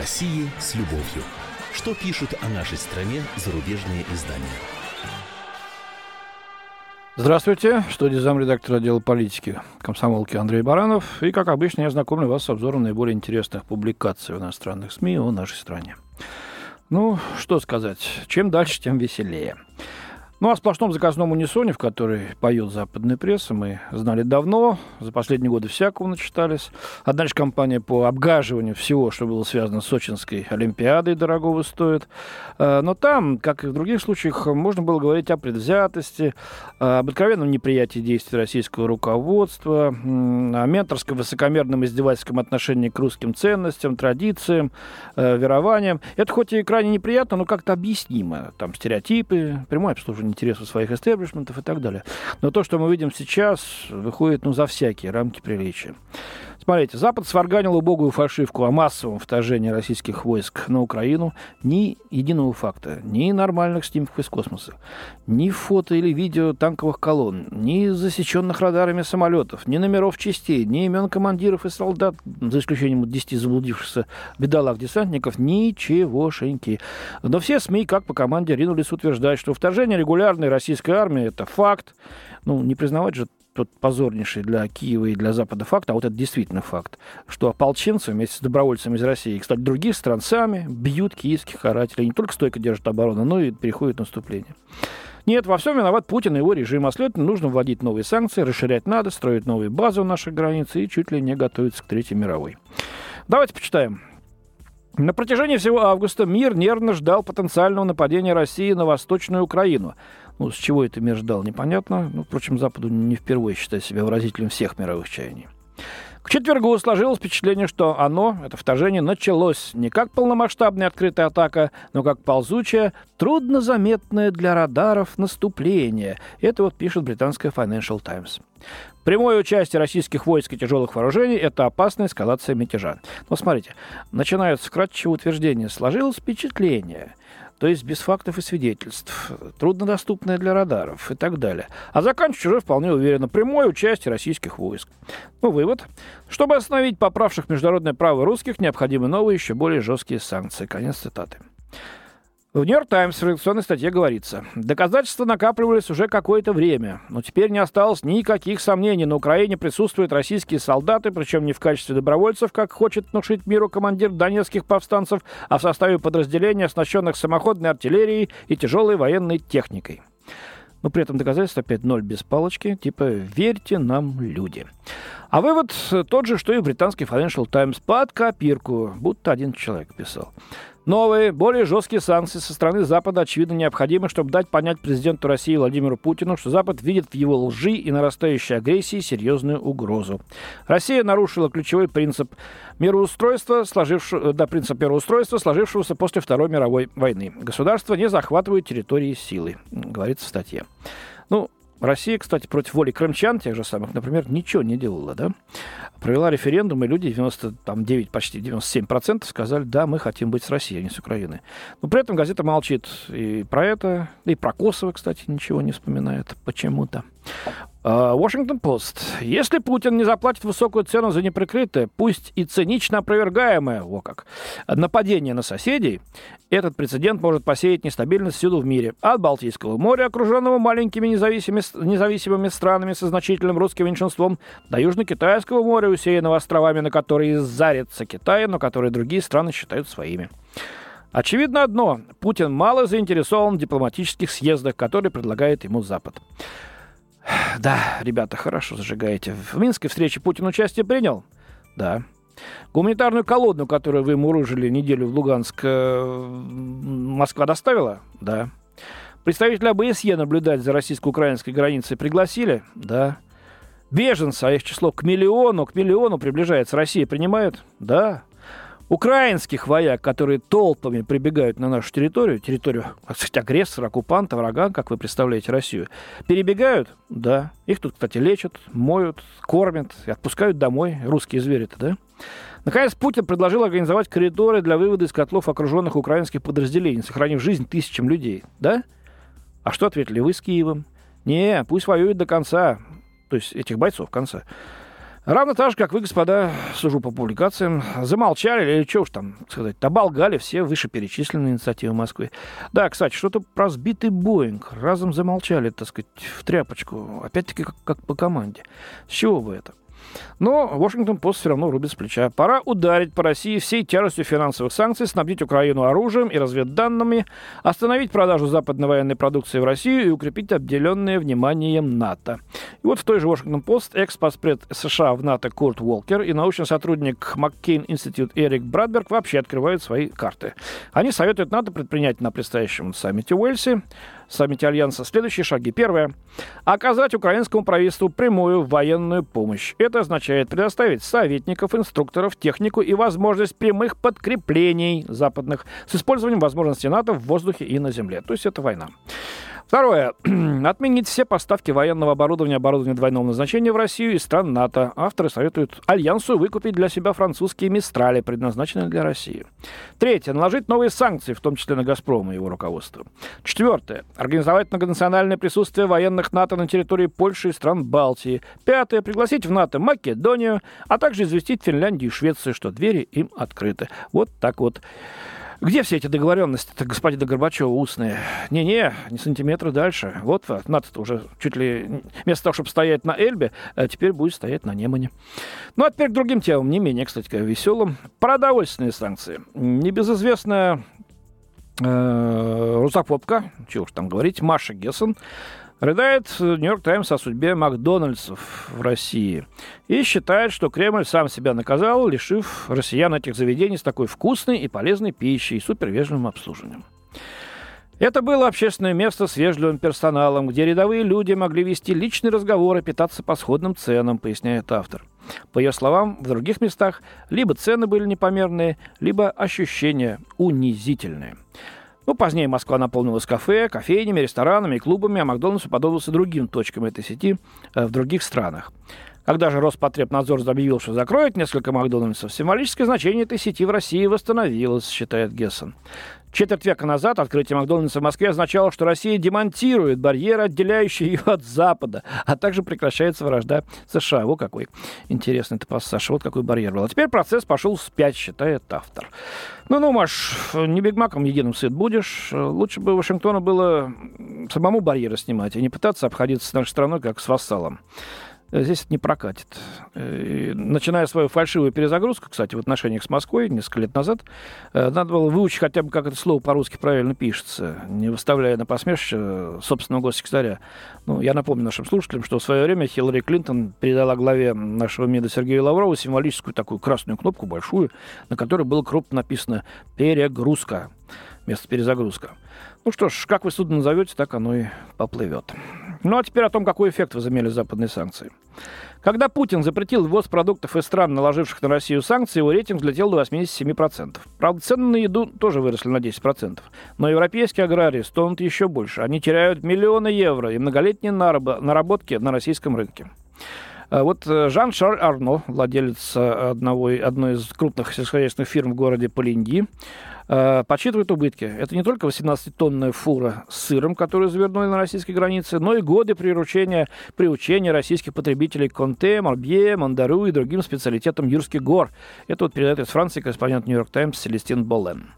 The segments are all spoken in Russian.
России с любовью. Что пишут о нашей стране зарубежные издания? Здравствуйте, в студии замредактора отдела политики комсомолки Андрей Баранов. И, как обычно, я знакомлю вас с обзором наиболее интересных публикаций в иностранных СМИ о нашей стране. Ну, что сказать, чем дальше, тем веселее. Ну, о сплошном заказном унисоне, в который поет западная пресса, мы знали давно. За последние годы всякого начитались. Одна лишь компания по обгаживанию всего, что было связано с Сочинской Олимпиадой, дорогого стоит. А, но там, как и в других случаях, можно было говорить о предвзятости, об откровенном неприятии действий российского руководства, о менторском высокомерном издевательском отношении к русским ценностям, традициям, э, верованиям. Это хоть и крайне неприятно, но как-то объяснимо. Там стереотипы, прямое обслуживание интересов своих истеблишментов и так далее. Но то, что мы видим сейчас, выходит ну, за всякие рамки приличия. Смотрите, Запад сварганил убогую фальшивку о массовом вторжении российских войск на Украину. Ни единого факта, ни нормальных снимков из космоса, ни фото или видео танковых колонн, ни засеченных радарами самолетов, ни номеров частей, ни имен командиров и солдат, за исключением 10 заблудившихся бедолаг-десантников, ничегошеньки. Но все СМИ, как по команде, ринулись утверждать, что вторжение регулярной российской армии – это факт. Ну, не признавать же тот позорнейший для Киева и для Запада факт, а вот это действительно факт, что ополченцы вместе с добровольцами из России и, кстати, других стран сами бьют киевских карателей, не только стойко держат оборону, но и переходят в наступление. Нет, во всем виноват Путин и его режим. А следовательно, нужно вводить новые санкции, расширять надо, строить новые базы у наших границ и чуть ли не готовиться к Третьей мировой. Давайте почитаем. На протяжении всего августа мир нервно ждал потенциального нападения России на Восточную Украину. Ну, с чего это мир ждал, непонятно. Ну, впрочем, Западу не впервые считать себя выразителем всех мировых чаяний. К четвергу сложилось впечатление, что оно, это вторжение, началось не как полномасштабная открытая атака, но как ползучая, труднозаметное для радаров наступление. Это вот пишет британская Financial Times. Прямое участие российских войск и тяжелых вооружений – это опасная эскалация мятежа. Но смотрите, начинается вкратчивое утверждение. Сложилось впечатление, то есть без фактов и свидетельств, труднодоступное для радаров и так далее. А заканчивать уже вполне уверенно прямое участие российских войск. Ну, вывод. Чтобы остановить поправших международное право русских, необходимы новые, еще более жесткие санкции. Конец цитаты. В «Нью-Йорк Таймс» в редакционной статье говорится, доказательства накапливались уже какое-то время, но теперь не осталось никаких сомнений. На Украине присутствуют российские солдаты, причем не в качестве добровольцев, как хочет внушить миру командир донецких повстанцев, а в составе подразделения, оснащенных самоходной артиллерией и тяжелой военной техникой. Но при этом доказательств опять ноль без палочки, типа «верьте нам, люди». А вывод тот же, что и в британский Financial Times под копирку, будто один человек писал. Новые, более жесткие санкции со стороны Запада, очевидно, необходимы, чтобы дать понять президенту России Владимиру Путину, что Запад видит в его лжи и нарастающей агрессии серьезную угрозу. Россия нарушила ключевой принцип мироустройства, сложившего, да, принцип мироустройства, сложившегося после Второй мировой войны. Государство не захватывает территории силой, говорится в статье. Ну, Россия, кстати, против воли крымчан, тех же самых, например, ничего не делала, да? Провела референдум, и люди, 99, почти 97% сказали, да, мы хотим быть с Россией, а не с Украиной. Но при этом газета молчит и про это, и про Косово, кстати, ничего не вспоминает почему-то. Washington Post. Если Путин не заплатит высокую цену за неприкрытое, пусть и цинично опровергаемое, о как, нападение на соседей, этот прецедент может посеять нестабильность всюду в мире. От Балтийского моря, окруженного маленькими независимыми, независимыми странами со значительным русским меньшинством, до Южно-Китайского моря, усеянного островами, на которые зарится Китай, но которые другие страны считают своими. Очевидно одно. Путин мало заинтересован в дипломатических съездах, которые предлагает ему Запад. Да, ребята, хорошо зажигаете. В Минской встрече Путин участие принял? Да. Гуманитарную колонну, которую вы мурыжили неделю в Луганск, э, Москва доставила? Да. Представителя ОБСЕ наблюдать за российско-украинской границей пригласили? Да. Беженцы, а их число к миллиону, к миллиону приближается. Россия принимают? Да украинских вояк, которые толпами прибегают на нашу территорию, территорию, так сказать, агрессора, оккупанта, врага, как вы представляете Россию, перебегают, да. Их тут, кстати, лечат, моют, кормят и отпускают домой, русские звери-то, да. Наконец, Путин предложил организовать коридоры для вывода из котлов окруженных украинских подразделений, сохранив жизнь тысячам людей, да? А что ответили вы с Киевом? Не, пусть воюют до конца, то есть этих бойцов конца. Равно так же, как вы, господа, сужу по публикациям, замолчали, или что уж там сказать, оболгали все вышеперечисленные инициативы Москвы. Да, кстати, что-то про сбитый Боинг. Разом замолчали, так сказать, в тряпочку. Опять-таки, как, как по команде. С чего бы это? Но Вашингтон-Пост все равно рубит с плеча. Пора ударить по России всей тяжестью финансовых санкций, снабдить Украину оружием и разведданными, остановить продажу западной военной продукции в Россию и укрепить обделенное вниманием НАТО. И вот в той же Вашингтон-Пост экс-поспред США в НАТО Курт Уолкер и научный сотрудник Маккейн Институт Эрик Брадберг вообще открывают свои карты. Они советуют НАТО предпринять на предстоящем саммите Уэльсе саммите Альянса следующие шаги. Первое. Оказать украинскому правительству прямую военную помощь. Это означает предоставить советников, инструкторов, технику и возможность прямых подкреплений западных с использованием возможностей НАТО в воздухе и на земле. То есть это война. Второе. Отменить все поставки военного оборудования, оборудования двойного назначения в Россию из стран НАТО. Авторы советуют Альянсу выкупить для себя французские «Мистрали», предназначенные для России. Третье. Наложить новые санкции, в том числе на «Газпром» и его руководство. Четвертое. Организовать многонациональное присутствие военных НАТО на территории Польши и стран Балтии. Пятое. Пригласить в НАТО Македонию, а также известить Финляндию и Швецию, что двери им открыты. Вот так вот. Где все эти договоренности-то, господина Горбачева, устные? Не-не, не сантиметры дальше. Вот НАТО-то уже чуть ли вместо того, чтобы стоять на Эльбе, а теперь будет стоять на Немане. Ну, а теперь к другим темам, не менее, кстати, веселым. Продовольственные санкции. Небезызвестная э, русофобка, чего уж там говорить, Маша Гессен, Рыдает Нью-Йорк Таймс о судьбе Макдональдсов в России и считает, что Кремль сам себя наказал, лишив россиян этих заведений с такой вкусной и полезной пищей и супервежливым обслуживанием. Это было общественное место с вежливым персоналом, где рядовые люди могли вести личный разговор и питаться по сходным ценам, поясняет автор. По ее словам, в других местах либо цены были непомерные, либо ощущения унизительные. Ну, позднее Москва наполнилась кафе, кофейнями, ресторанами и клубами, а Макдональдс уподобился другим точкам этой сети э, в других странах. Когда же Роспотребнадзор объявил, что закроет несколько Макдональдсов, символическое значение этой сети в России восстановилось, считает Гессен. Четверть века назад открытие Макдональдса в Москве означало, что Россия демонтирует барьеры, отделяющие ее от Запада, а также прекращается вражда США. Вот какой интересный это пассаж. Вот какой барьер был. А теперь процесс пошел вспять, считает автор. Ну, ну, Маш, не бигмаком единым сыт будешь. Лучше бы Вашингтону было самому барьеры снимать, а не пытаться обходиться с нашей страной как с вассалом. Э, здесь это не прокатит. Э, начиная свою фальшивую перезагрузку, кстати, в отношениях с Москвой несколько лет назад, э, надо было выучить хотя бы, как это слово по-русски правильно пишется, не выставляя на посмешище собственного госсекретаря. Ну, я напомню нашим слушателям, что в свое время Хиллари Клинтон передала главе нашего МИДа Сергею Лаврову символическую такую красную кнопку, большую, на которой было крупно написано «перегрузка» вместо «перезагрузка». Ну что ж, как вы судно назовете, так оно и поплывет. Ну а теперь о том, какой эффект возымели западные санкции. Когда Путин запретил ввоз продуктов из стран, наложивших на Россию санкции, его рейтинг взлетел до 87%. Правда, цены на еду тоже выросли на 10%. Но европейские аграрии стонут еще больше. Они теряют миллионы евро и многолетние наработки на российском рынке. А вот э, Жан-Шарль Арно, владелец э, одного, одной из крупных сельскохозяйственных фирм в городе Полиньи, э, подсчитывает убытки. Это не только 18-тонная фура с сыром, которую завернули на российской границе, но и годы приручения, приучения российских потребителей Конте, Морбье, Мандару и другим специалитетам Юрских гор. Это вот передает из Франции корреспондент Нью-Йорк Таймс Селестин Болен.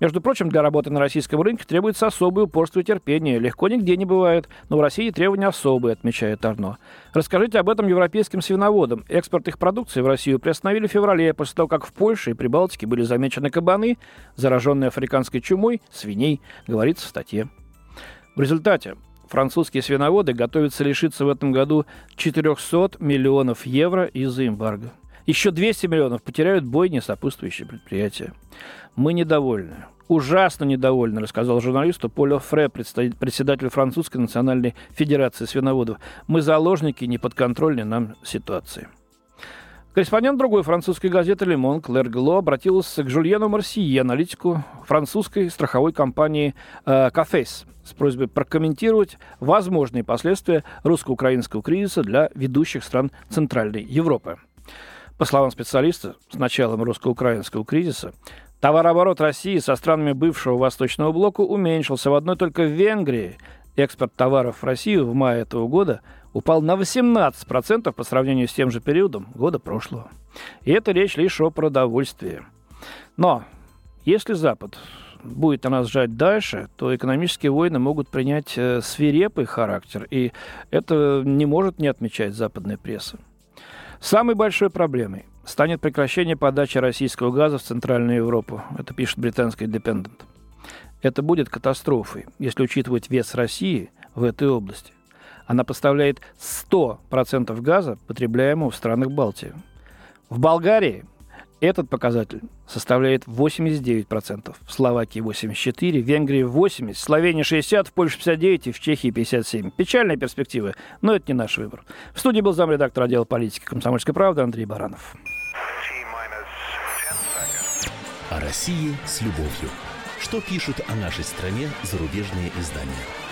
Между прочим, для работы на российском рынке требуется особое упорство и терпение. Легко нигде не бывает, но в России требования особые, отмечает Арно. Расскажите об этом европейским свиноводам. Экспорт их продукции в Россию приостановили в феврале, после того, как в Польше и Прибалтике были замечены кабаны, зараженные африканской чумой, свиней, говорится в статье. В результате французские свиноводы готовятся лишиться в этом году 400 миллионов евро из-за эмбарго. Еще 200 миллионов потеряют бойни сопутствующие предприятия. Мы недовольны. Ужасно недовольны, рассказал журналисту Поль Фре, председатель Французской национальной федерации свиноводов. Мы заложники неподконтрольной нам ситуации. Корреспондент другой французской газеты «Лемон» Клэр Гло обратился к Жульену Марсие, аналитику французской страховой компании э, с просьбой прокомментировать возможные последствия русско-украинского кризиса для ведущих стран Центральной Европы. По словам специалиста, с началом русско-украинского кризиса товарооборот России со странами бывшего Восточного блока уменьшился в одной только Венгрии Экспорт товаров в Россию в мае этого года упал на 18% по сравнению с тем же периодом года прошлого. И это речь лишь о продовольствии. Но если Запад будет на нас жать дальше, то экономические войны могут принять э, свирепый характер, и это не может не отмечать западная пресса. Самой большой проблемой станет прекращение подачи российского газа в Центральную Европу. Это пишет британский Independent. Это будет катастрофой, если учитывать вес России в этой области. Она поставляет 100% газа, потребляемого в странах Балтии. В Болгарии этот показатель составляет 89%, в Словакии 84%, в Венгрии 80%, в Словении 60%, в Польше 59% и в Чехии 57%. Печальная перспектива, но это не наш выбор. В студии был замредактор отдела политики «Комсомольской правды» Андрей Баранов. О России с любовью. Что пишут о нашей стране зарубежные издания?